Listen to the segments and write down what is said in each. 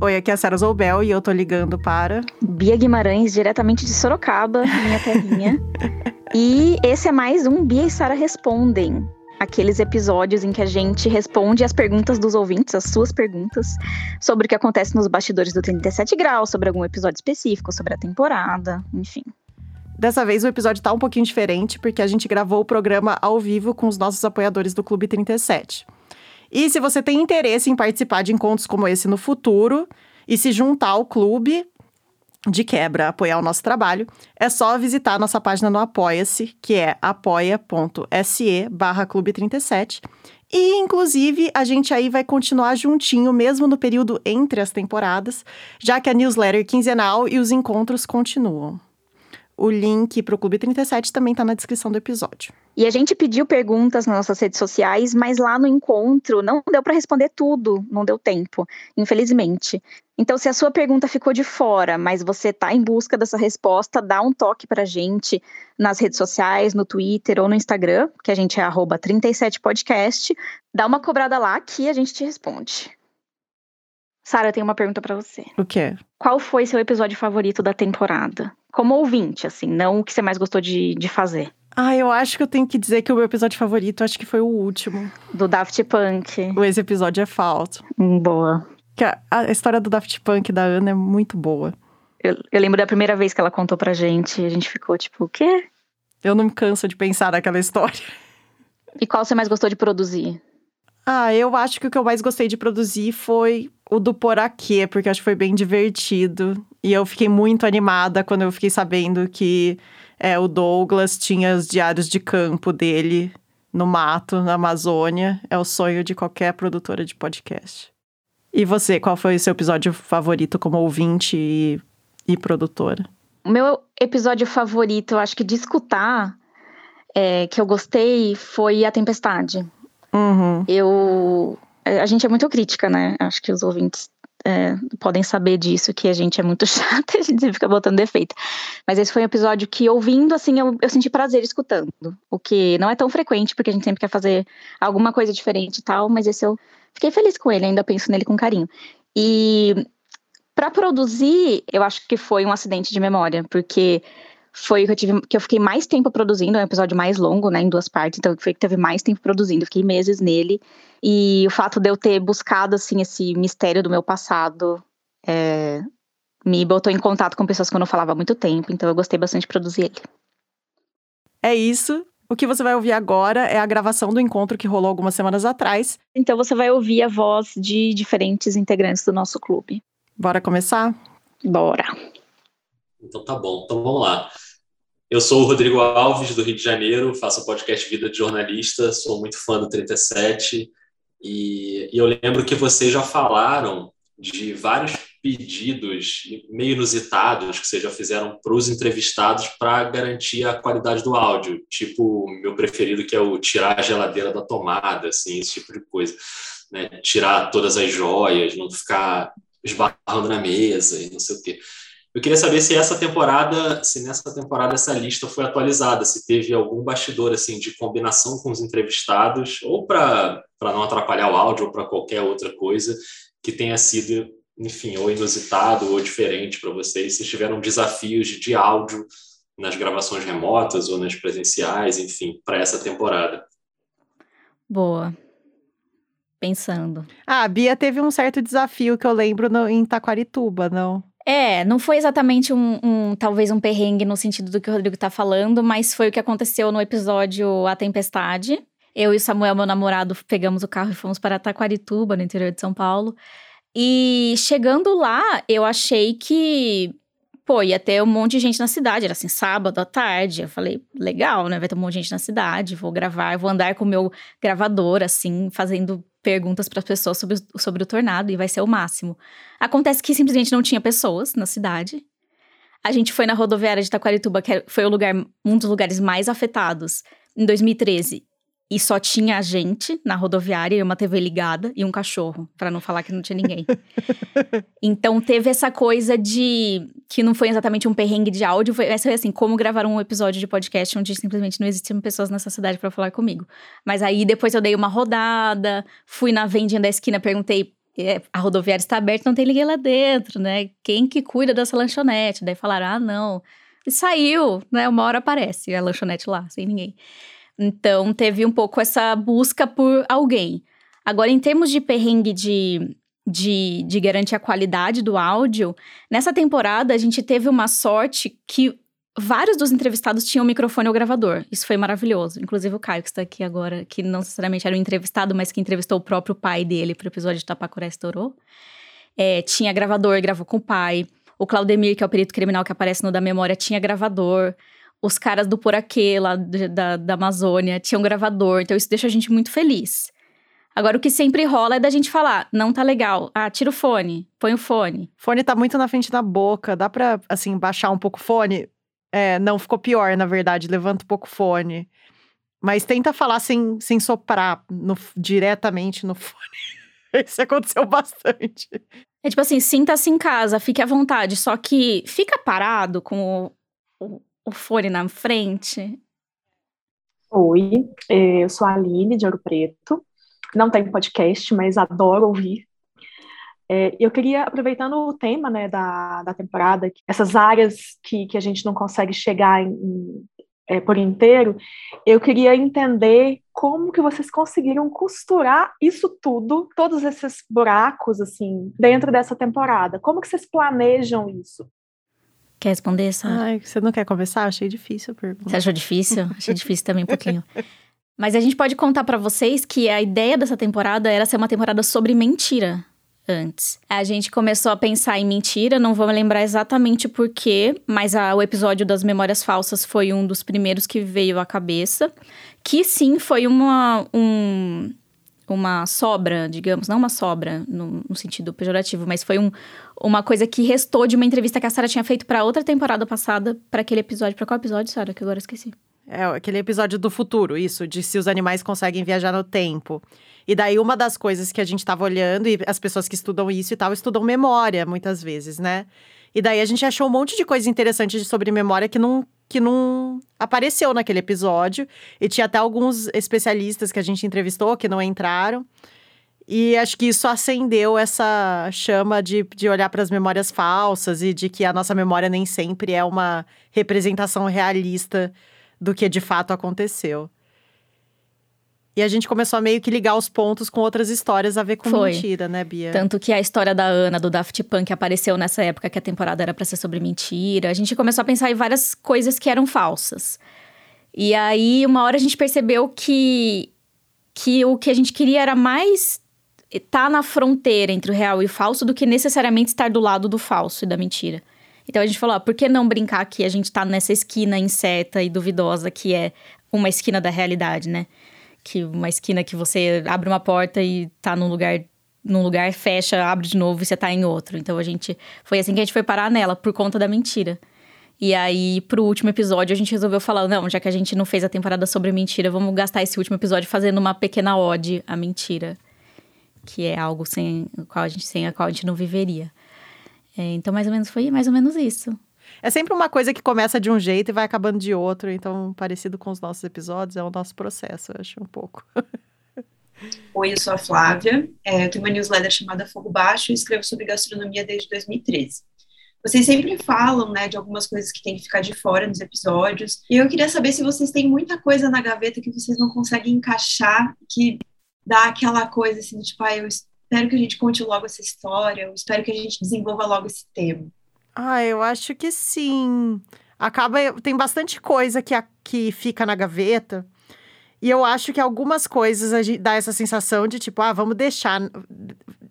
Oi, aqui é a Sara Zoubel e eu tô ligando para. Bia Guimarães, diretamente de Sorocaba, minha terrinha. e esse é mais um Bia e Sara Respondem. Aqueles episódios em que a gente responde as perguntas dos ouvintes, as suas perguntas, sobre o que acontece nos bastidores do 37 Graus, sobre algum episódio específico, sobre a temporada, enfim. Dessa vez o episódio tá um pouquinho diferente, porque a gente gravou o programa ao vivo com os nossos apoiadores do Clube 37. E se você tem interesse em participar de encontros como esse no futuro e se juntar ao clube de quebra, apoiar o nosso trabalho, é só visitar nossa página no Apoia-se, que é apoia.se barra Clube 37. E, inclusive, a gente aí vai continuar juntinho, mesmo no período entre as temporadas, já que a newsletter quinzenal e os encontros continuam. O link para o Clube 37 também está na descrição do episódio. E a gente pediu perguntas nas nossas redes sociais, mas lá no encontro não deu para responder tudo, não deu tempo, infelizmente. Então, se a sua pergunta ficou de fora, mas você está em busca dessa resposta, dá um toque para a gente nas redes sociais, no Twitter ou no Instagram, que a gente é 37podcast. Dá uma cobrada lá que a gente te responde. Sara, eu tenho uma pergunta para você. O quê? Qual foi seu episódio favorito da temporada? Como ouvinte, assim, não o que você mais gostou de, de fazer. Ah, eu acho que eu tenho que dizer que o meu episódio favorito acho que foi o último. Do Daft Punk. Esse episódio é falso. Hum, boa. Que a, a, história do Daft Punk da Ana é muito boa. Eu, eu lembro da primeira vez que ela contou pra gente. A gente ficou tipo, o quê? Eu não me canso de pensar naquela história. E qual você mais gostou de produzir? Ah, eu acho que o que eu mais gostei de produzir foi o do Poraquê, porque acho que foi bem divertido. E eu fiquei muito animada quando eu fiquei sabendo que é, o Douglas tinha os diários de campo dele no mato, na Amazônia. É o sonho de qualquer produtora de podcast. E você, qual foi o seu episódio favorito como ouvinte e, e produtora? O meu episódio favorito, eu acho que de escutar, é, que eu gostei, foi A Tempestade. Uhum. Eu. A gente é muito crítica, né? Acho que os ouvintes é, podem saber disso, que a gente é muito chata, a gente fica botando defeito. Mas esse foi um episódio que, ouvindo, assim, eu, eu senti prazer escutando. O que não é tão frequente, porque a gente sempre quer fazer alguma coisa diferente e tal, mas esse eu fiquei feliz com ele, ainda penso nele com carinho. E para produzir, eu acho que foi um acidente de memória, porque foi que eu tive que eu fiquei mais tempo produzindo, é um episódio mais longo, né, em duas partes, então foi que teve mais tempo produzindo, fiquei meses nele. E o fato de eu ter buscado assim esse mistério do meu passado é, me botou em contato com pessoas que eu não falava há muito tempo, então eu gostei bastante de produzir ele. É isso. O que você vai ouvir agora é a gravação do encontro que rolou algumas semanas atrás. Então você vai ouvir a voz de diferentes integrantes do nosso clube. Bora começar? Bora. Então tá bom, então vamos lá. Eu sou o Rodrigo Alves, do Rio de Janeiro, faço o podcast Vida de Jornalista, sou muito fã do 37 e, e eu lembro que vocês já falaram de vários pedidos meio inusitados que vocês já fizeram para os entrevistados para garantir a qualidade do áudio, tipo o meu preferido que é o tirar a geladeira da tomada, assim, esse tipo de coisa, né? tirar todas as joias, não ficar esbarrando na mesa e não sei o quê. Eu queria saber se essa temporada, se nessa temporada essa lista foi atualizada, se teve algum bastidor assim de combinação com os entrevistados, ou para não atrapalhar o áudio, ou para qualquer outra coisa que tenha sido, enfim, ou inusitado ou diferente para vocês, se tiveram desafios de áudio nas gravações remotas ou nas presenciais, enfim, para essa temporada. Boa. Pensando. Ah, a Bia teve um certo desafio que eu lembro no, em Taquarituba, não? É, não foi exatamente um, um, talvez um perrengue no sentido do que o Rodrigo tá falando, mas foi o que aconteceu no episódio A Tempestade. Eu e Samuel, meu namorado, pegamos o carro e fomos para Taquarituba, no interior de São Paulo. E chegando lá, eu achei que, pô, ia ter um monte de gente na cidade. Era assim, sábado à tarde. Eu falei, legal, né? Vai ter um monte de gente na cidade, vou gravar, vou andar com o meu gravador, assim, fazendo perguntas para as pessoas sobre, sobre o tornado e vai ser o máximo. Acontece que simplesmente não tinha pessoas na cidade. A gente foi na rodoviária de Taquarituba, que foi o lugar, um dos lugares mais afetados, em 2013 e só tinha a gente na rodoviária e uma TV ligada e um cachorro, para não falar que não tinha ninguém. então teve essa coisa de que não foi exatamente um perrengue de áudio, foi, essa foi assim, como gravar um episódio de podcast onde simplesmente não existiam pessoas nessa cidade para falar comigo. Mas aí depois eu dei uma rodada, fui na vendinha da esquina, perguntei é, a rodoviária está aberta, não tem ninguém lá dentro, né? Quem que cuida dessa lanchonete? Daí falaram, ah, não. E saiu, né? Uma hora aparece a lanchonete lá, sem ninguém. Então, teve um pouco essa busca por alguém. Agora, em termos de perrengue de, de, de garantir a qualidade do áudio, nessa temporada a gente teve uma sorte que vários dos entrevistados tinham microfone ou gravador. Isso foi maravilhoso. Inclusive o Caio, que está aqui agora, que não necessariamente era um entrevistado, mas que entrevistou o próprio pai dele para o episódio de Tapacuré Estourou. É, tinha gravador, gravou com o pai. O Claudemir, que é o perito criminal que aparece no Da Memória, tinha gravador. Os caras do Poraquê, lá da, da Amazônia, tinham gravador. Então isso deixa a gente muito feliz. Agora, o que sempre rola é da gente falar, não tá legal. Ah, tira o fone, põe o fone. Fone tá muito na frente da boca, dá pra, assim, baixar um pouco o fone? É, não, ficou pior, na verdade, levanta um pouco o fone. Mas tenta falar sem, sem soprar no, diretamente no fone. Isso aconteceu bastante. É tipo assim, sinta-se em casa, fique à vontade, só que fica parado com o, o, o fone na frente. Oi, é, eu sou a Aline de Ouro Preto. Não tenho podcast, mas adoro ouvir é, eu queria, aproveitando o tema né, da, da temporada, essas áreas que, que a gente não consegue chegar em, é, por inteiro, eu queria entender como que vocês conseguiram costurar isso tudo, todos esses buracos, assim, dentro dessa temporada. Como que vocês planejam isso? Quer responder, Sara? Ai, você não quer conversar? Achei difícil a pergunta. Você achou difícil? Achei difícil também um pouquinho. Mas a gente pode contar para vocês que a ideia dessa temporada era ser uma temporada sobre mentira antes. A gente começou a pensar em mentira, não vou me lembrar exatamente porquê, mas a, o episódio das memórias falsas foi um dos primeiros que veio à cabeça. Que sim, foi uma, um, uma sobra, digamos, não uma sobra no, no sentido pejorativo, mas foi um, uma coisa que restou de uma entrevista que a Sarah tinha feito para outra temporada passada, para aquele episódio. Para qual episódio, Sarah? Que agora esqueci. É aquele episódio do futuro, isso, de se os animais conseguem viajar no tempo. E daí, uma das coisas que a gente estava olhando, e as pessoas que estudam isso e tal, estudam memória, muitas vezes, né? E daí a gente achou um monte de coisa interessante sobre memória que não, que não apareceu naquele episódio. E tinha até alguns especialistas que a gente entrevistou que não entraram. E acho que isso acendeu essa chama de, de olhar para as memórias falsas e de que a nossa memória nem sempre é uma representação realista do que de fato aconteceu. E a gente começou a meio que ligar os pontos com outras histórias a ver com Foi. mentira, né, Bia? Tanto que a história da Ana, do Daft Punk, apareceu nessa época que a temporada era para ser sobre mentira. A gente começou a pensar em várias coisas que eram falsas. E aí, uma hora a gente percebeu que, que o que a gente queria era mais estar tá na fronteira entre o real e o falso do que necessariamente estar do lado do falso e da mentira. Então a gente falou, ah, por que não brincar que a gente tá nessa esquina incerta e duvidosa que é uma esquina da realidade, né? Que uma esquina que você abre uma porta e tá num lugar num lugar, fecha, abre de novo e você tá em outro. Então a gente foi assim que a gente foi parar nela por conta da mentira. E aí, pro último episódio, a gente resolveu falar: não, já que a gente não fez a temporada sobre mentira, vamos gastar esse último episódio fazendo uma pequena ode à mentira. Que é algo sem, qual a gente, sem a qual a gente não viveria. É, então, mais ou menos foi mais ou menos isso. É sempre uma coisa que começa de um jeito e vai acabando de outro. Então, parecido com os nossos episódios, é o nosso processo, eu acho, um pouco. Oi, eu sou a Flávia. É, eu tenho uma newsletter chamada Fogo Baixo e escrevo sobre gastronomia desde 2013. Vocês sempre falam, né, de algumas coisas que tem que ficar de fora nos episódios. E eu queria saber se vocês têm muita coisa na gaveta que vocês não conseguem encaixar, que dá aquela coisa assim, tipo, ah, eu espero que a gente conte logo essa história, eu espero que a gente desenvolva logo esse tema. Ah, eu acho que sim. Acaba. Tem bastante coisa que, a, que fica na gaveta. E eu acho que algumas coisas a gente dá essa sensação de tipo, ah, vamos deixar.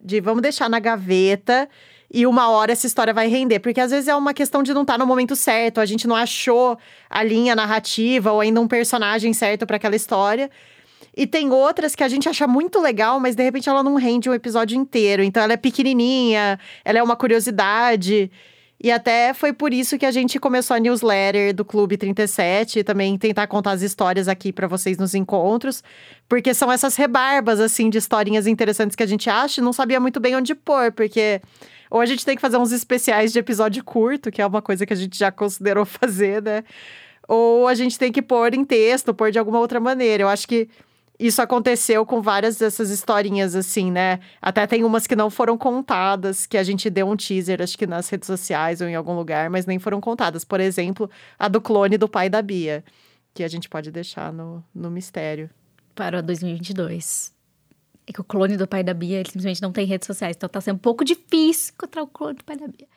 De vamos deixar na gaveta e uma hora essa história vai render. Porque às vezes é uma questão de não estar tá no momento certo, a gente não achou a linha narrativa ou ainda um personagem certo para aquela história. E tem outras que a gente acha muito legal, mas de repente ela não rende um episódio inteiro. Então ela é pequenininha, ela é uma curiosidade. E até foi por isso que a gente começou a newsletter do Clube 37 e também tentar contar as histórias aqui para vocês nos encontros, porque são essas rebarbas assim de historinhas interessantes que a gente acha e não sabia muito bem onde pôr, porque ou a gente tem que fazer uns especiais de episódio curto, que é uma coisa que a gente já considerou fazer, né? Ou a gente tem que pôr em texto, pôr de alguma outra maneira. Eu acho que isso aconteceu com várias dessas historinhas, assim, né? Até tem umas que não foram contadas, que a gente deu um teaser, acho que nas redes sociais ou em algum lugar, mas nem foram contadas. Por exemplo, a do clone do pai da Bia, que a gente pode deixar no, no mistério. Para 2022. É que o clone do pai da Bia, ele simplesmente não tem redes sociais, então tá sendo um pouco difícil encontrar o clone do pai da Bia.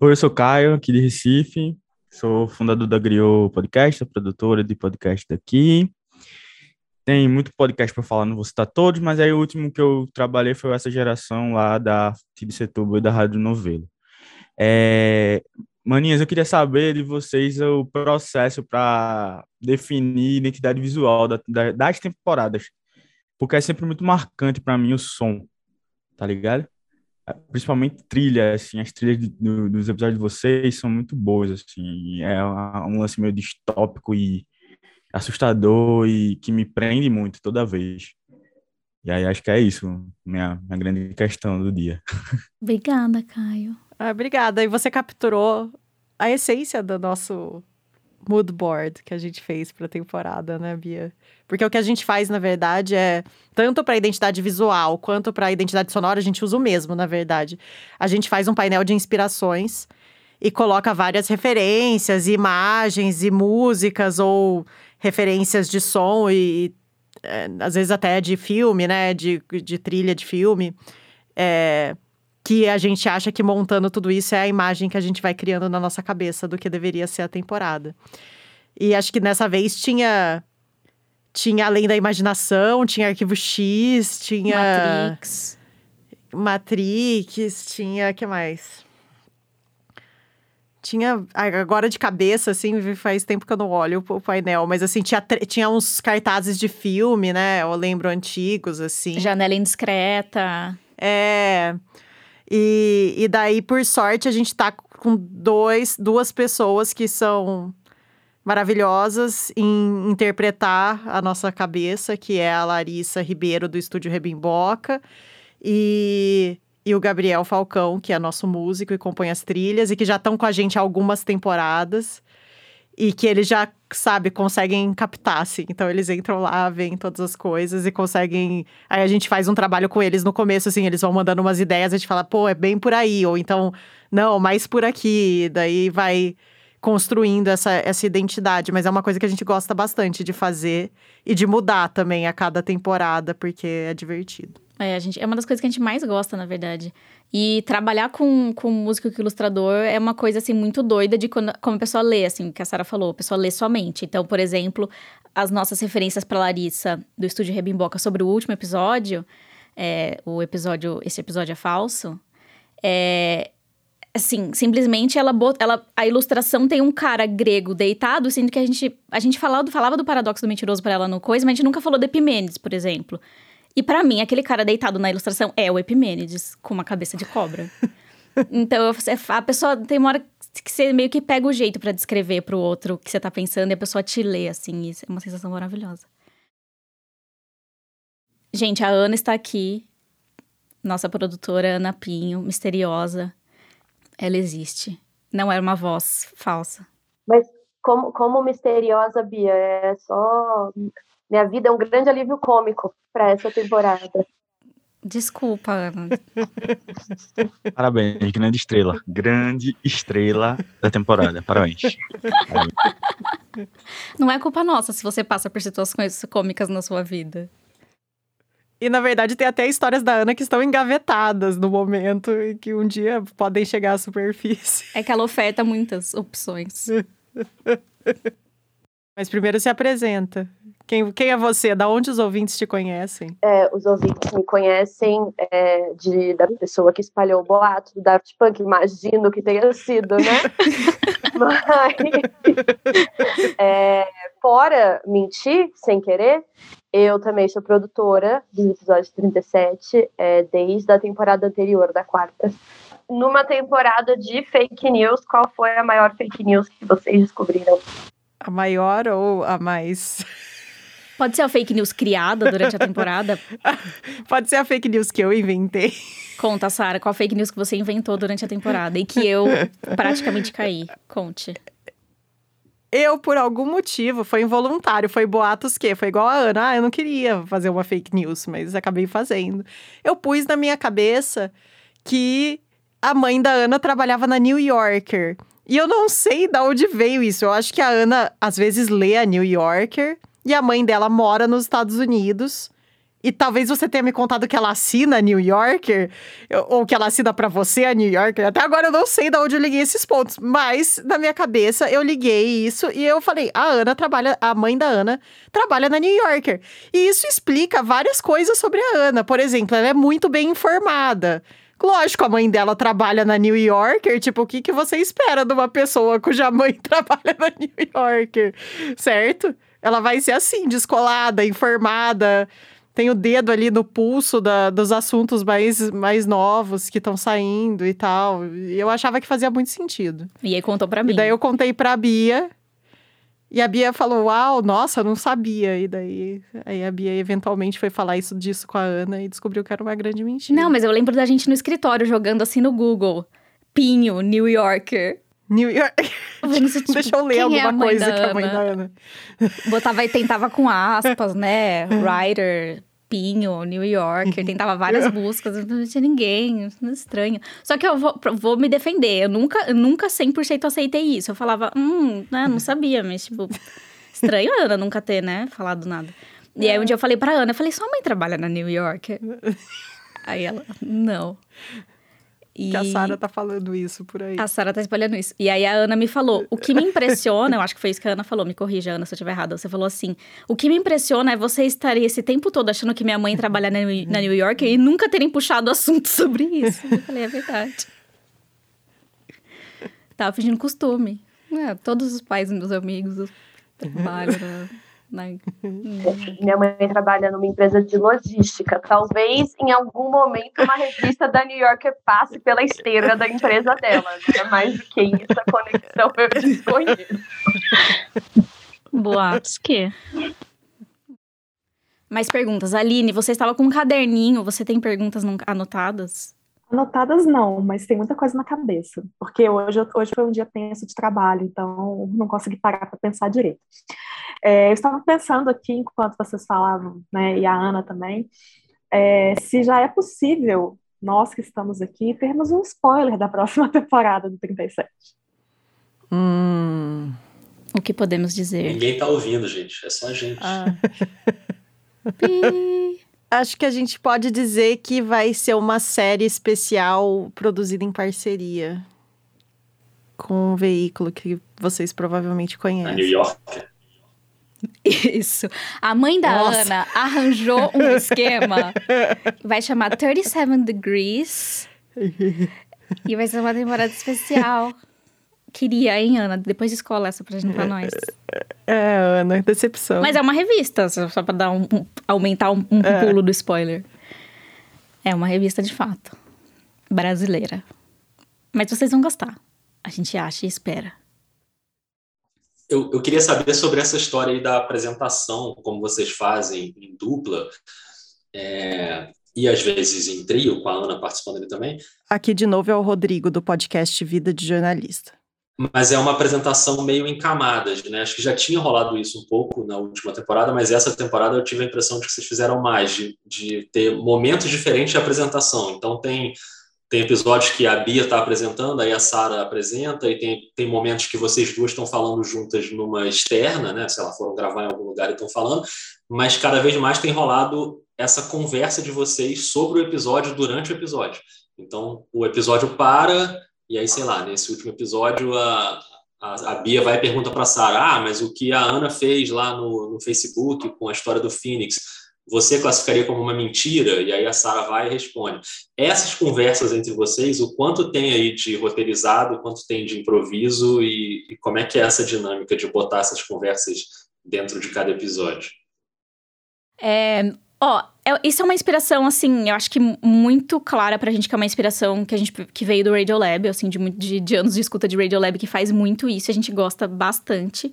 Oi, eu sou Caio, aqui de Recife. Sou fundador da Griot Podcast, produtora de podcast daqui. Tem muito podcast para falar, não vou citar todos, mas aí o último que eu trabalhei foi essa geração lá da TID Setúbal e da Rádio Novelo. É... Maninhas, eu queria saber de vocês o processo para definir identidade visual da, da, das temporadas, porque é sempre muito marcante para mim o som, tá ligado? Principalmente trilha, assim, as trilhas de, do, dos episódios de vocês são muito boas, assim, é um lance meio distópico e assustador e que me prende muito toda vez. E aí acho que é isso, minha, minha grande questão do dia. Obrigada, Caio. Ah, obrigada. E você capturou a essência do nosso mood board que a gente fez para a temporada, né, Bia? Porque o que a gente faz, na verdade, é tanto para identidade visual quanto para identidade sonora, a gente usa o mesmo, na verdade. A gente faz um painel de inspirações e coloca várias referências, imagens e músicas ou referências de som e, é, às vezes até de filme, né? De, de trilha de filme. É, que a gente acha que montando tudo isso é a imagem que a gente vai criando na nossa cabeça do que deveria ser a temporada. E acho que nessa vez tinha tinha além da imaginação, tinha arquivo X, tinha Matrix. Matrix, tinha que mais? Tinha agora de cabeça assim, faz tempo que eu não olho o painel, mas assim tinha tinha uns cartazes de filme, né? Eu lembro antigos assim. Janela indiscreta. É. E, e daí, por sorte, a gente tá com dois, duas pessoas que são maravilhosas em interpretar a nossa cabeça, que é a Larissa Ribeiro, do Estúdio Rebimboca, e, e o Gabriel Falcão, que é nosso músico e compõe as trilhas, e que já estão com a gente há algumas temporadas e que eles já, sabe, conseguem captar, assim. Então eles entram lá, veem todas as coisas e conseguem. Aí a gente faz um trabalho com eles no começo, assim, eles vão mandando umas ideias, a gente fala, pô, é bem por aí, ou então, não, mais por aqui. Daí vai construindo essa, essa identidade, mas é uma coisa que a gente gosta bastante de fazer e de mudar também a cada temporada, porque é divertido. É, a gente, é uma das coisas que a gente mais gosta, na verdade. E trabalhar com, com músico e ilustrador é uma coisa, assim, muito doida de quando, como a pessoa lê, assim, que a Sara falou, a pessoa lê somente. Então, por exemplo, as nossas referências para Larissa, do Estúdio Rebimboca, sobre o último episódio, é, o episódio, esse episódio é falso, é, assim, simplesmente ela, ela a ilustração tem um cara grego deitado, sendo que a gente a gente falava, falava do paradoxo do mentiroso para ela no coisa, mas a gente nunca falou de Epimênides, por exemplo. E para mim, aquele cara deitado na ilustração é o Epimênides, com uma cabeça de cobra. então, a pessoa tem uma hora que você meio que pega o jeito para descrever pro outro o que você tá pensando e a pessoa te lê, assim. Isso é uma sensação maravilhosa. Gente, a Ana está aqui. Nossa produtora Ana Pinho, misteriosa. Ela existe. Não é uma voz falsa. Mas como, como misteriosa, Bia, é só minha vida é um grande alívio cômico para essa temporada. Desculpa, Ana. Parabéns, grande estrela. Grande estrela da temporada. Parabéns. Não é culpa nossa se você passa por situações cômicas na sua vida. E na verdade tem até histórias da Ana que estão engavetadas no momento e que um dia podem chegar à superfície. É que ela oferta muitas opções. Mas primeiro se apresenta. Quem, quem é você? Da onde os ouvintes te conhecem? É, os ouvintes me conhecem é, de, da pessoa que espalhou o boato do Daft Punk, imagino que tenha sido, né? Mas, é, fora mentir sem querer, eu também sou produtora dos episódios 37, é, desde a temporada anterior, da quarta. Numa temporada de fake news, qual foi a maior fake news que vocês descobriram? A maior ou a mais? Pode ser a fake news criada durante a temporada? Pode ser a fake news que eu inventei. Conta, Sara, qual fake news que você inventou durante a temporada e que eu praticamente caí? Conte. Eu, por algum motivo, foi involuntário, foi boatos que foi igual a Ana. Ah, eu não queria fazer uma fake news, mas acabei fazendo. Eu pus na minha cabeça que a mãe da Ana trabalhava na New Yorker. E eu não sei de onde veio isso. Eu acho que a Ana às vezes lê a New Yorker e a mãe dela mora nos Estados Unidos. E talvez você tenha me contado que ela assina a New Yorker, ou que ela assina para você a New Yorker. Até agora eu não sei de onde eu liguei esses pontos, mas na minha cabeça eu liguei isso e eu falei: a Ana trabalha, a mãe da Ana trabalha na New Yorker. E isso explica várias coisas sobre a Ana. Por exemplo, ela é muito bem informada. Lógico, a mãe dela trabalha na New Yorker. Tipo, o que, que você espera de uma pessoa cuja mãe trabalha na New Yorker? Certo? Ela vai ser assim, descolada, informada tem o dedo ali no pulso da, dos assuntos mais, mais novos que estão saindo e tal. E eu achava que fazia muito sentido. E aí contou pra mim. E daí eu contei pra Bia. E a Bia falou, uau, nossa, eu não sabia. E daí aí a Bia eventualmente foi falar isso disso com a Ana e descobriu que era uma grande mentira. Não, mas eu lembro da gente no escritório jogando assim no Google. Pinho, New Yorker. New York. Tipo, Deixa eu ler alguma é coisa que a mãe da Ana. Botava e tentava com aspas, né? Writer, Pinho, New Yorker, tentava várias buscas, não tinha ninguém, estranho. Só que eu vou, vou me defender, eu nunca, eu nunca 100% aceitei isso. Eu falava, hum, né, não sabia, mas tipo, estranho a Ana nunca ter, né, falado nada. E aí um dia eu falei pra Ana, eu falei, sua mãe trabalha na New Yorker? aí ela, não. E... Que a Sara tá falando isso por aí. A Sara tá espalhando isso. E aí a Ana me falou: o que me impressiona, eu acho que foi isso que a Ana falou, me corrija, Ana, se eu estiver errada. Você falou assim: o que me impressiona é você estar esse tempo todo achando que minha mãe trabalha na, na New York e nunca terem puxado assunto sobre isso. Eu falei: é verdade. Tava fingindo costume. É, todos os pais dos meus amigos trabalham. Né? Minha mãe trabalha numa empresa de logística. Talvez em algum momento uma revista da New Yorker passe pela esteira da empresa dela. Não é mais do que isso, a conexão eu desconheço. Boatos que. Mais perguntas. Aline, você estava com um caderninho, você tem perguntas anotadas? Anotadas não, mas tem muita coisa na cabeça. Porque hoje, hoje foi um dia tenso de trabalho, então não consegui parar para pensar direito. É, eu estava pensando aqui, enquanto vocês falavam, né, e a Ana também, é, se já é possível, nós que estamos aqui, termos um spoiler da próxima temporada do 37. Hum. O que podemos dizer? Ninguém tá ouvindo, gente. É só a gente. Ah. Acho que a gente pode dizer que vai ser uma série especial produzida em parceria com um veículo que vocês provavelmente conhecem. A New York. Isso. A mãe da Nossa. Ana arranjou um esquema. Vai chamar 37 Degrees. e vai ser uma temporada especial. Queria, hein, Ana? Depois escola essa pra gente pra nós. É, Ana, decepção. Mas é uma revista, só pra dar um, um aumentar um, um é. pulo do spoiler. É uma revista de fato. Brasileira. Mas vocês vão gostar. A gente acha e espera eu, eu queria saber sobre essa história aí da apresentação, como vocês fazem em dupla, é, e às vezes em trio, com a Ana participando ali também. Aqui de novo é o Rodrigo, do podcast Vida de Jornalista. Mas é uma apresentação meio em camadas, né? Acho que já tinha rolado isso um pouco na última temporada, mas essa temporada eu tive a impressão de que vocês fizeram mais, de, de ter momentos diferentes de apresentação. Então tem tem episódios que a Bia está apresentando, aí a Sara apresenta, e tem, tem momentos que vocês duas estão falando juntas numa externa, né? Se elas foram gravar em algum lugar e estão falando, mas cada vez mais tem rolado essa conversa de vocês sobre o episódio durante o episódio. Então, o episódio para, e aí, sei lá, nesse último episódio, a, a, a Bia vai e pergunta para a Sara: Ah, mas o que a Ana fez lá no, no Facebook com a história do Phoenix você classificaria como uma mentira? E aí a Sara vai e responde. Essas conversas entre vocês, o quanto tem aí de roteirizado, quanto tem de improviso e, e como é que é essa dinâmica de botar essas conversas dentro de cada episódio? É, ó, é, isso é uma inspiração, assim, eu acho que muito clara pra gente, que é uma inspiração que a gente que veio do Radiolab, assim, de, de, de anos de escuta de Radiolab, que faz muito isso, a gente gosta bastante.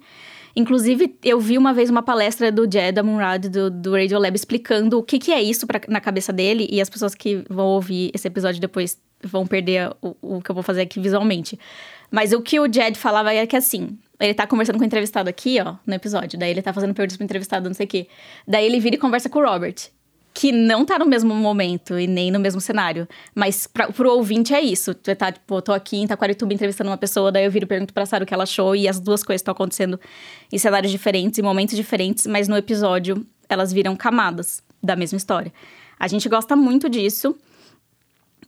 Inclusive, eu vi uma vez uma palestra do Jed Amunrad, do, do Radiolab, explicando o que, que é isso pra, na cabeça dele. E as pessoas que vão ouvir esse episódio depois vão perder o, o que eu vou fazer aqui visualmente. Mas o que o Jed falava é que, assim, ele tá conversando com o entrevistado aqui, ó, no episódio. Daí ele tá fazendo perguntas pro entrevistado, não sei o quê. Daí ele vira e conversa com o Robert. Que não tá no mesmo momento e nem no mesmo cenário. Mas pra, pro ouvinte é isso. Tu tá, tipo, tô aqui em Taquarituba entrevistando uma pessoa, daí eu viro e pergunto pra Sara o que ela achou. E as duas coisas estão acontecendo em cenários diferentes, em momentos diferentes. Mas no episódio, elas viram camadas da mesma história. A gente gosta muito disso.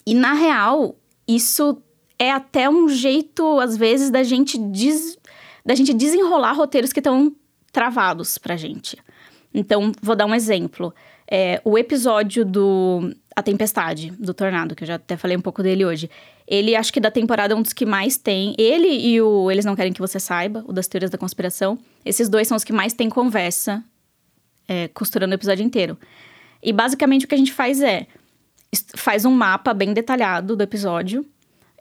E na real, isso é até um jeito, às vezes, da gente, des... da gente desenrolar roteiros que estão travados pra gente. Então, vou dar um exemplo. É, o episódio do A Tempestade, do Tornado, que eu já até falei um pouco dele hoje. Ele, acho que da temporada, é um dos que mais tem. Ele e o Eles Não Querem Que Você Saiba, o das Teorias da Conspiração. Esses dois são os que mais tem conversa, é, costurando o episódio inteiro. E basicamente o que a gente faz é faz um mapa bem detalhado do episódio.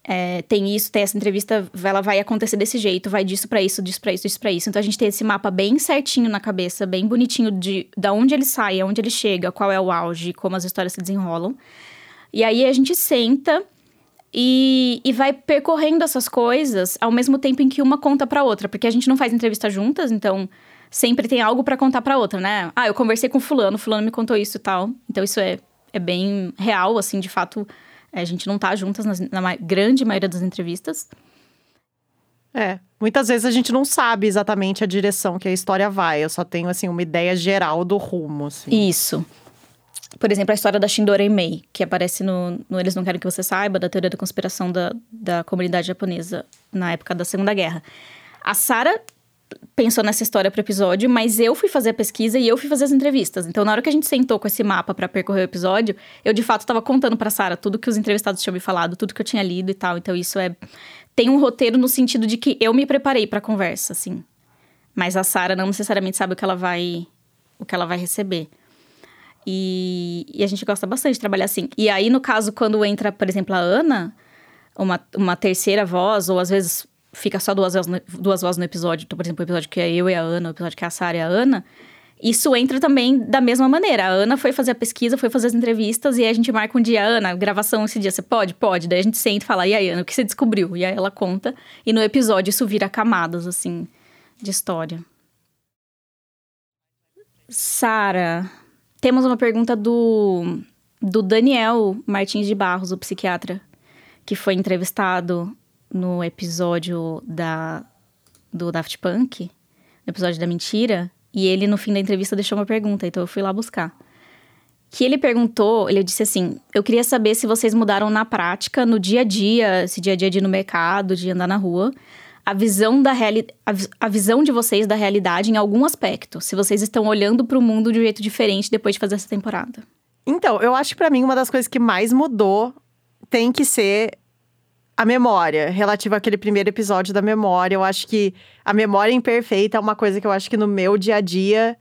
É, tem isso, tem essa entrevista, ela vai acontecer desse jeito, vai disso para isso, disso para isso, disso para isso. Então a gente tem esse mapa bem certinho na cabeça, bem bonitinho de da onde ele sai, aonde ele chega, qual é o auge, como as histórias se desenrolam. E aí a gente senta e, e vai percorrendo essas coisas ao mesmo tempo em que uma conta para outra, porque a gente não faz entrevista juntas, então sempre tem algo para contar para outra, né? Ah, eu conversei com fulano, fulano me contou isso e tal. Então isso é é bem real, assim, de fato, a gente não tá juntas na grande maioria das entrevistas. É, muitas vezes a gente não sabe exatamente a direção que a história vai. Eu só tenho, assim, uma ideia geral do rumo, assim. Isso. Por exemplo, a história da Shindora Mei, que aparece no, no Eles Não Querem Que Você Saiba, da teoria da conspiração da, da comunidade japonesa na época da Segunda Guerra. A Sarah pensou nessa história para o episódio, mas eu fui fazer a pesquisa e eu fui fazer as entrevistas. Então, na hora que a gente sentou com esse mapa para percorrer o episódio, eu de fato estava contando para Sara tudo que os entrevistados tinham me falado, tudo que eu tinha lido e tal. Então, isso é tem um roteiro no sentido de que eu me preparei para a conversa, assim. Mas a Sara não necessariamente sabe o que ela vai o que ela vai receber. E, e, a gente gosta bastante de trabalhar assim. E aí, no caso, quando entra, por exemplo, a Ana, uma, uma terceira voz, ou às vezes fica só duas vozes, no, duas vozes no episódio, então, por exemplo, o episódio que é eu e a Ana, o episódio que é a Sara e a Ana, isso entra também da mesma maneira. A Ana foi fazer a pesquisa, foi fazer as entrevistas, e aí a gente marca um dia, Ana, gravação esse dia, você pode? Pode. Daí a gente senta e fala, e aí, Ana, o que você descobriu? E aí ela conta, e no episódio isso vira camadas, assim, de história. Sara, temos uma pergunta do, do Daniel Martins de Barros, o psiquiatra, que foi entrevistado no episódio da, do Daft Punk, no episódio da mentira, e ele, no fim da entrevista, deixou uma pergunta, então eu fui lá buscar. Que ele perguntou, ele disse assim: Eu queria saber se vocês mudaram na prática, no dia a dia, esse dia a dia de ir no mercado, de andar na rua, a visão da reali a, visão de vocês da realidade em algum aspecto. Se vocês estão olhando para o mundo de um jeito diferente depois de fazer essa temporada. Então, eu acho que para mim uma das coisas que mais mudou tem que ser a memória, relativa àquele primeiro episódio da memória. Eu acho que a memória imperfeita é uma coisa que eu acho que no meu dia a dia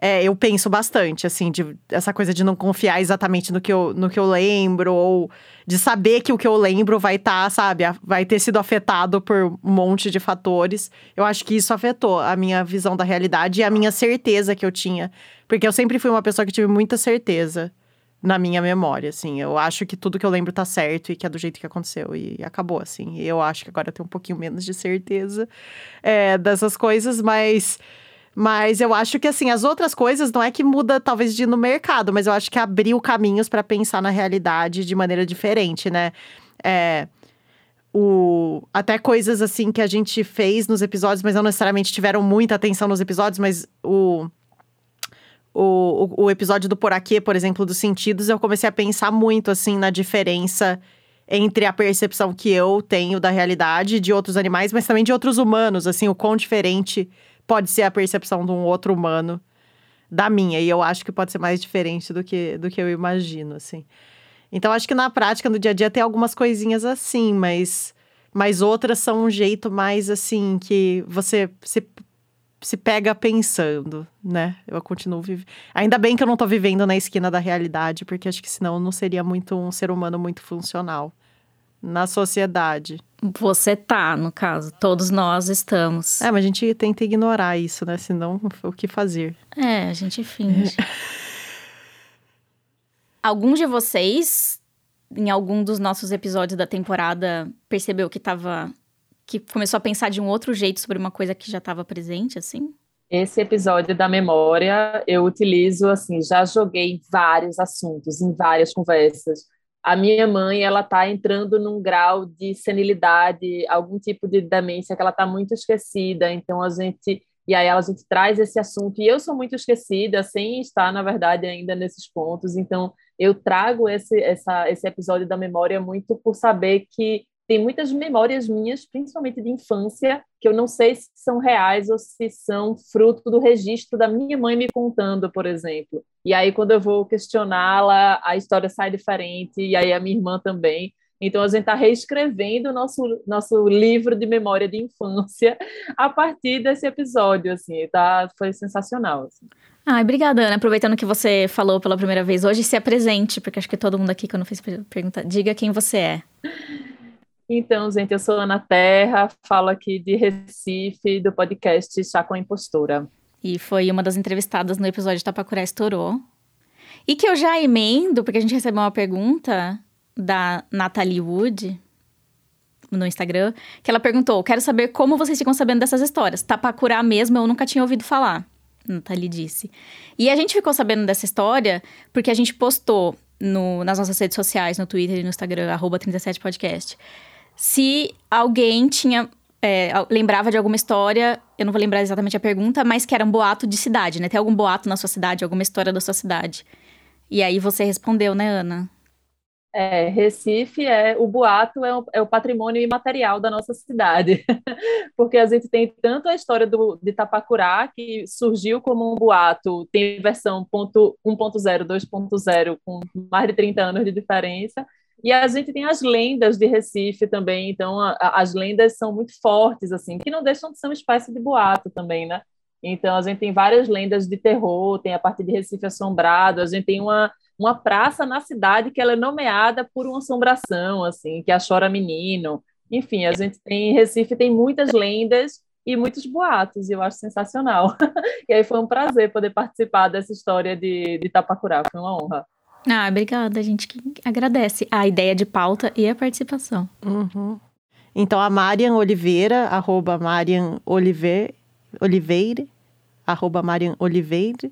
é, eu penso bastante, assim, de essa coisa de não confiar exatamente no que eu, no que eu lembro, ou de saber que o que eu lembro vai estar, tá, sabe, vai ter sido afetado por um monte de fatores. Eu acho que isso afetou a minha visão da realidade e a minha certeza que eu tinha. Porque eu sempre fui uma pessoa que tive muita certeza na minha memória, assim. Eu acho que tudo que eu lembro tá certo e que é do jeito que aconteceu. E acabou, assim. Eu acho que agora eu tenho um pouquinho menos de certeza é, dessas coisas, mas. Mas eu acho que, assim, as outras coisas não é que muda, talvez, de ir no mercado, mas eu acho que abriu caminhos para pensar na realidade de maneira diferente, né? É. O, até coisas assim que a gente fez nos episódios, mas não necessariamente tiveram muita atenção nos episódios, mas o o, o, episódio do Poraquê, por exemplo, dos sentidos, eu comecei a pensar muito, assim, na diferença entre a percepção que eu tenho da realidade de outros animais, mas também de outros humanos, assim, o quão diferente pode ser a percepção de um outro humano da minha. E eu acho que pode ser mais diferente do que, do que eu imagino, assim. Então, acho que na prática, no dia a dia, tem algumas coisinhas assim, mas, mas outras são um jeito mais, assim, que você se se pega pensando, né? Eu continuo vivendo. Ainda bem que eu não tô vivendo na esquina da realidade, porque acho que senão eu não seria muito um ser humano muito funcional na sociedade. Você tá, no caso. Todos nós estamos. É, mas a gente tenta ignorar isso, né? Senão, o que fazer? É, a gente finge. Alguns de vocês, em algum dos nossos episódios da temporada, percebeu que tava que começou a pensar de um outro jeito sobre uma coisa que já estava presente, assim? Esse episódio da memória eu utilizo assim, já joguei vários assuntos, em várias conversas. A minha mãe, ela está entrando num grau de senilidade, algum tipo de demência que ela está muito esquecida. Então a gente e aí a gente traz esse assunto e eu sou muito esquecida, sem estar na verdade ainda nesses pontos. Então eu trago esse essa, esse episódio da memória muito por saber que tem muitas memórias minhas, principalmente de infância, que eu não sei se são reais ou se são fruto do registro da minha mãe me contando, por exemplo. E aí, quando eu vou questioná-la, a história sai diferente, e aí a minha irmã também. Então, a gente está reescrevendo o nosso, nosso livro de memória de infância a partir desse episódio, assim, tá? Foi sensacional, assim. Ai, obrigada, Ana. Aproveitando que você falou pela primeira vez hoje, se apresente, porque acho que todo mundo aqui, quando fez pergunta, diga quem você é. Então, gente, eu sou Ana Terra, falo aqui de Recife, do podcast Chá com a Impostura. E foi uma das entrevistadas no episódio Tapacurá Estourou. E que eu já emendo, porque a gente recebeu uma pergunta da Natalie Wood no Instagram, que ela perguntou: Quero saber como vocês ficam sabendo dessas histórias. Tapacurá mesmo eu nunca tinha ouvido falar. Nathalie disse. E a gente ficou sabendo dessa história porque a gente postou no, nas nossas redes sociais, no Twitter e no Instagram, 37podcast, se alguém tinha. É, lembrava de alguma história, eu não vou lembrar exatamente a pergunta, mas que era um boato de cidade, né? Tem algum boato na sua cidade, alguma história da sua cidade. E aí você respondeu, né, Ana? É, Recife é o boato é o, é o, patrimônio imaterial da nossa cidade, porque a gente tem tanto a história do, de Tapacurá que surgiu como um boato, tem versão 1.0, 2.0 com mais de 30 anos de diferença, e a gente tem as lendas de Recife também, então a, a, as lendas são muito fortes, assim, que não deixam de ser uma espécie de boato também, né? Então a gente tem várias lendas de terror, tem a parte de Recife assombrado, a gente tem uma, uma praça na cidade que ela é nomeada por uma assombração, assim, que é a Chora Menino. Enfim, a gente tem Recife tem muitas lendas e muitos boatos, e eu acho sensacional. e aí foi um prazer poder participar dessa história de, de Tapacurá, foi uma honra. Ah, obrigada, a gente que agradece a ideia de pauta e a participação. Uhum. Então, a Marian Oliveira, arroba Marian Oliveira, Oliveira arroba Marian Oliveira,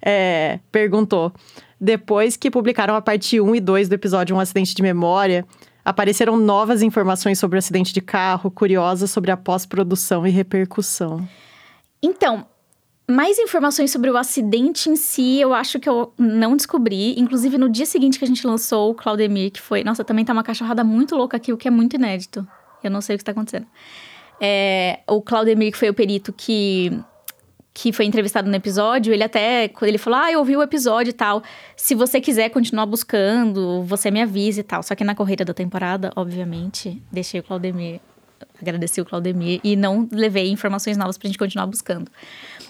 é, perguntou: depois que publicaram a parte 1 e 2 do episódio Um Acidente de Memória, apareceram novas informações sobre o acidente de carro, curiosas sobre a pós-produção e repercussão. Então, mais informações sobre o acidente em si, eu acho que eu não descobri. Inclusive, no dia seguinte que a gente lançou o Claudemir, que foi. Nossa, também tá uma cachorrada muito louca aqui, o que é muito inédito. Eu não sei o que está acontecendo. É, o Claudemir, que foi o perito que, que foi entrevistado no episódio, ele até. Quando ele falou, ah, eu ouvi o episódio e tal. Se você quiser continuar buscando, você me avise e tal. Só que na correria da temporada, obviamente, deixei o Claudemir. Agradeci o Claudemir e não levei informações novas pra gente continuar buscando.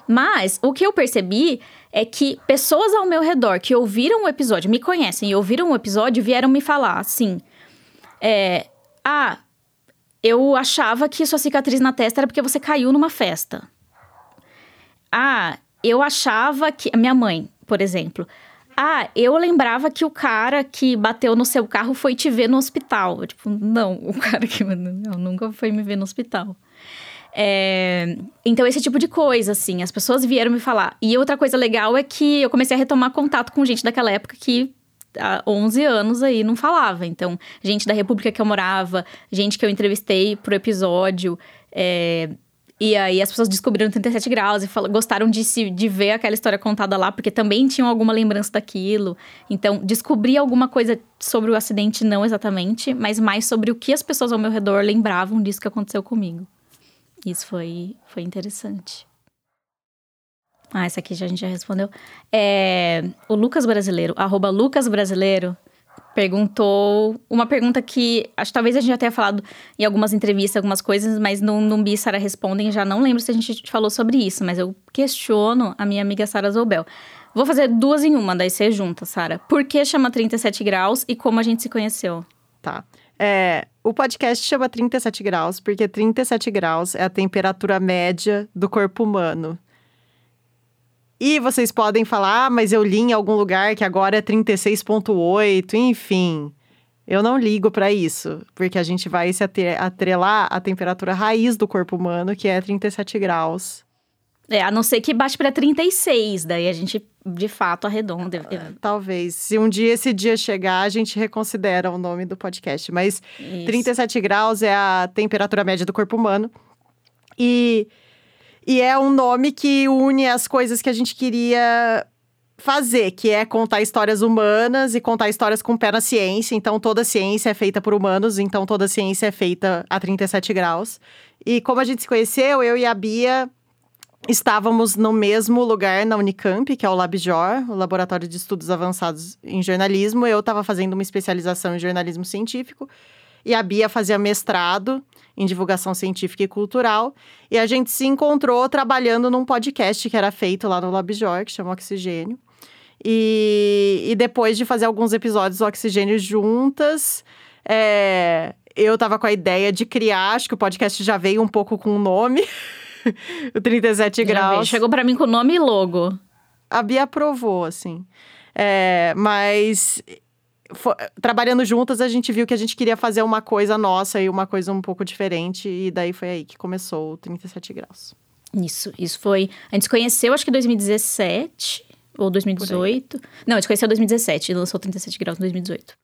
Mas o que eu percebi é que pessoas ao meu redor que ouviram o episódio, me conhecem e ouviram o episódio, vieram me falar assim: é, Ah, eu achava que sua cicatriz na testa era porque você caiu numa festa. Ah, eu achava que. Minha mãe, por exemplo. Ah, eu lembrava que o cara que bateu no seu carro foi te ver no hospital. tipo, não, o cara que não, nunca foi me ver no hospital. É, então, esse tipo de coisa, assim, as pessoas vieram me falar. E outra coisa legal é que eu comecei a retomar contato com gente daquela época que há 11 anos aí não falava. Então, gente da República que eu morava, gente que eu entrevistei pro episódio. É, e aí as pessoas descobriram 37 graus e gostaram de, se, de ver aquela história contada lá, porque também tinham alguma lembrança daquilo. Então, descobri alguma coisa sobre o acidente, não exatamente, mas mais sobre o que as pessoas ao meu redor lembravam disso que aconteceu comigo. Isso foi, foi interessante. Ah, essa aqui já, a gente já respondeu. É, o Lucas Brasileiro, arroba Lucas Brasileiro, perguntou uma pergunta que acho que talvez a gente já tenha falado em algumas entrevistas, algumas coisas, mas no, no Bi Sara Respondem já não lembro se a gente falou sobre isso, mas eu questiono a minha amiga Sara Zobel. Vou fazer duas em uma, daí você junta, Sara. Por que chama 37 graus e como a gente se conheceu? Tá. É, o podcast chama 37 graus porque 37 graus é a temperatura média do corpo humano. E vocês podem falar, ah, mas eu li em algum lugar que agora é 36,8, enfim. Eu não ligo para isso, porque a gente vai se atrelar à temperatura raiz do corpo humano, que é 37 graus. É, a não ser que baixe para 36, daí a gente de fato arredonda. É, talvez. Se um dia esse dia chegar, a gente reconsidera o nome do podcast. Mas Isso. 37 graus é a temperatura média do corpo humano. E, e é um nome que une as coisas que a gente queria fazer, que é contar histórias humanas e contar histórias com pé na ciência. Então, toda ciência é feita por humanos, então toda ciência é feita a 37 graus. E como a gente se conheceu, eu e a Bia estávamos no mesmo lugar na Unicamp, que é o LabJOR, o Laboratório de Estudos Avançados em Jornalismo. Eu estava fazendo uma especialização em jornalismo científico e a Bia fazia mestrado em divulgação científica e cultural. E a gente se encontrou trabalhando num podcast que era feito lá no LabJOR, que chama Oxigênio. E, e depois de fazer alguns episódios do Oxigênio juntas, é, eu estava com a ideia de criar, acho que o podcast já veio um pouco com o nome. o 37 graus. Chegou para mim com nome e logo. A Bia aprovou, assim. É, mas for, trabalhando juntas, a gente viu que a gente queria fazer uma coisa nossa e uma coisa um pouco diferente. E daí foi aí que começou o 37 graus. Isso, isso foi. A gente se conheceu, acho que em 2017 ou 2018. Não, a gente conheceu em 2017 e lançou 37 graus em 2018.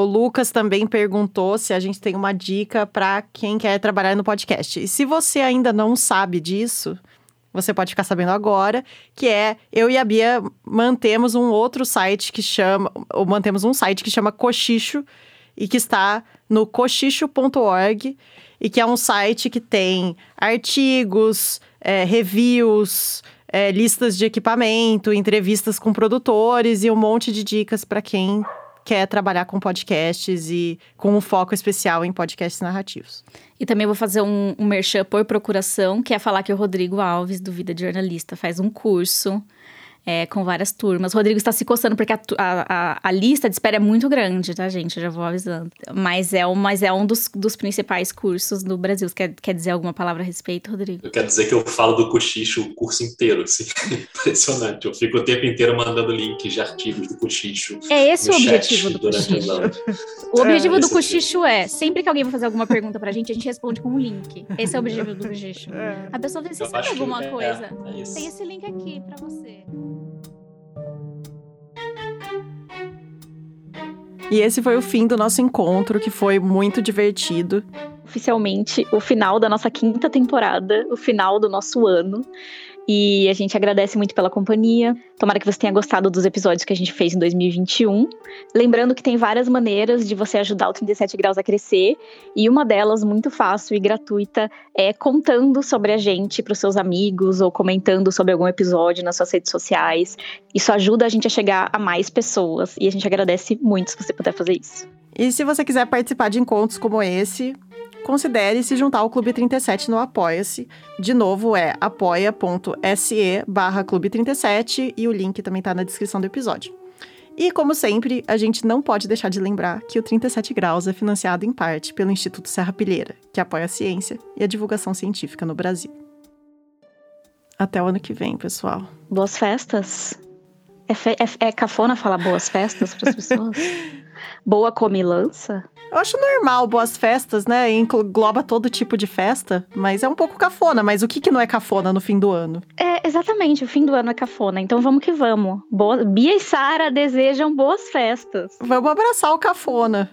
O Lucas também perguntou se a gente tem uma dica para quem quer trabalhar no podcast. E se você ainda não sabe disso, você pode ficar sabendo agora, que é eu e a Bia mantemos um outro site que chama, ou mantemos um site que chama Cochicho e que está no cochicho.org e que é um site que tem artigos, é, reviews, é, listas de equipamento, entrevistas com produtores e um monte de dicas para quem quer trabalhar com podcasts e com um foco especial em podcasts narrativos. E também vou fazer um, um merchan por procuração, que é falar que o Rodrigo Alves, do Vida de Jornalista, faz um curso é, com várias turmas. O Rodrigo está se coçando porque a, a, a, lista de espera é muito grande, tá, gente? Eu já vou avisando. Mas é um, mas é um dos, dos principais cursos do Brasil. Você quer, quer dizer alguma palavra a respeito, Rodrigo? Eu quero dizer que eu falo do cochicho o curso inteiro, assim. Impressionante. Eu fico o tempo inteiro mandando links de artigos do cochicho. É esse o objetivo do cochicho. O objetivo é, do cochicho é, sempre que alguém vai fazer alguma pergunta pra gente, a gente responde com um link. Esse é o objetivo do cochicho. É. A pessoa vê se sabe alguma é, coisa. É, Tem esse link aqui pra você. E esse foi o fim do nosso encontro, que foi muito divertido. Oficialmente, o final da nossa quinta temporada, o final do nosso ano. E a gente agradece muito pela companhia. Tomara que você tenha gostado dos episódios que a gente fez em 2021. Lembrando que tem várias maneiras de você ajudar o 37 Graus a crescer. E uma delas, muito fácil e gratuita, é contando sobre a gente para os seus amigos ou comentando sobre algum episódio nas suas redes sociais. Isso ajuda a gente a chegar a mais pessoas. E a gente agradece muito se você puder fazer isso. E se você quiser participar de encontros como esse, considere se juntar ao Clube 37 no Apoia-se. De novo, é apoia.se barra Clube 37 e o link também está na descrição do episódio. E, como sempre, a gente não pode deixar de lembrar que o 37 Graus é financiado em parte pelo Instituto Serra Pilheira, que apoia a ciência e a divulgação científica no Brasil. Até o ano que vem, pessoal. Boas festas. É, fe é, é cafona falar boas festas para as pessoas? Boa comilança? Eu acho normal boas festas, né? Engloba todo tipo de festa, mas é um pouco cafona. Mas o que, que não é cafona no fim do ano? É, exatamente, o fim do ano é cafona. Então vamos que vamos. Boa... Bia e Sara desejam boas festas. Vamos abraçar o cafona.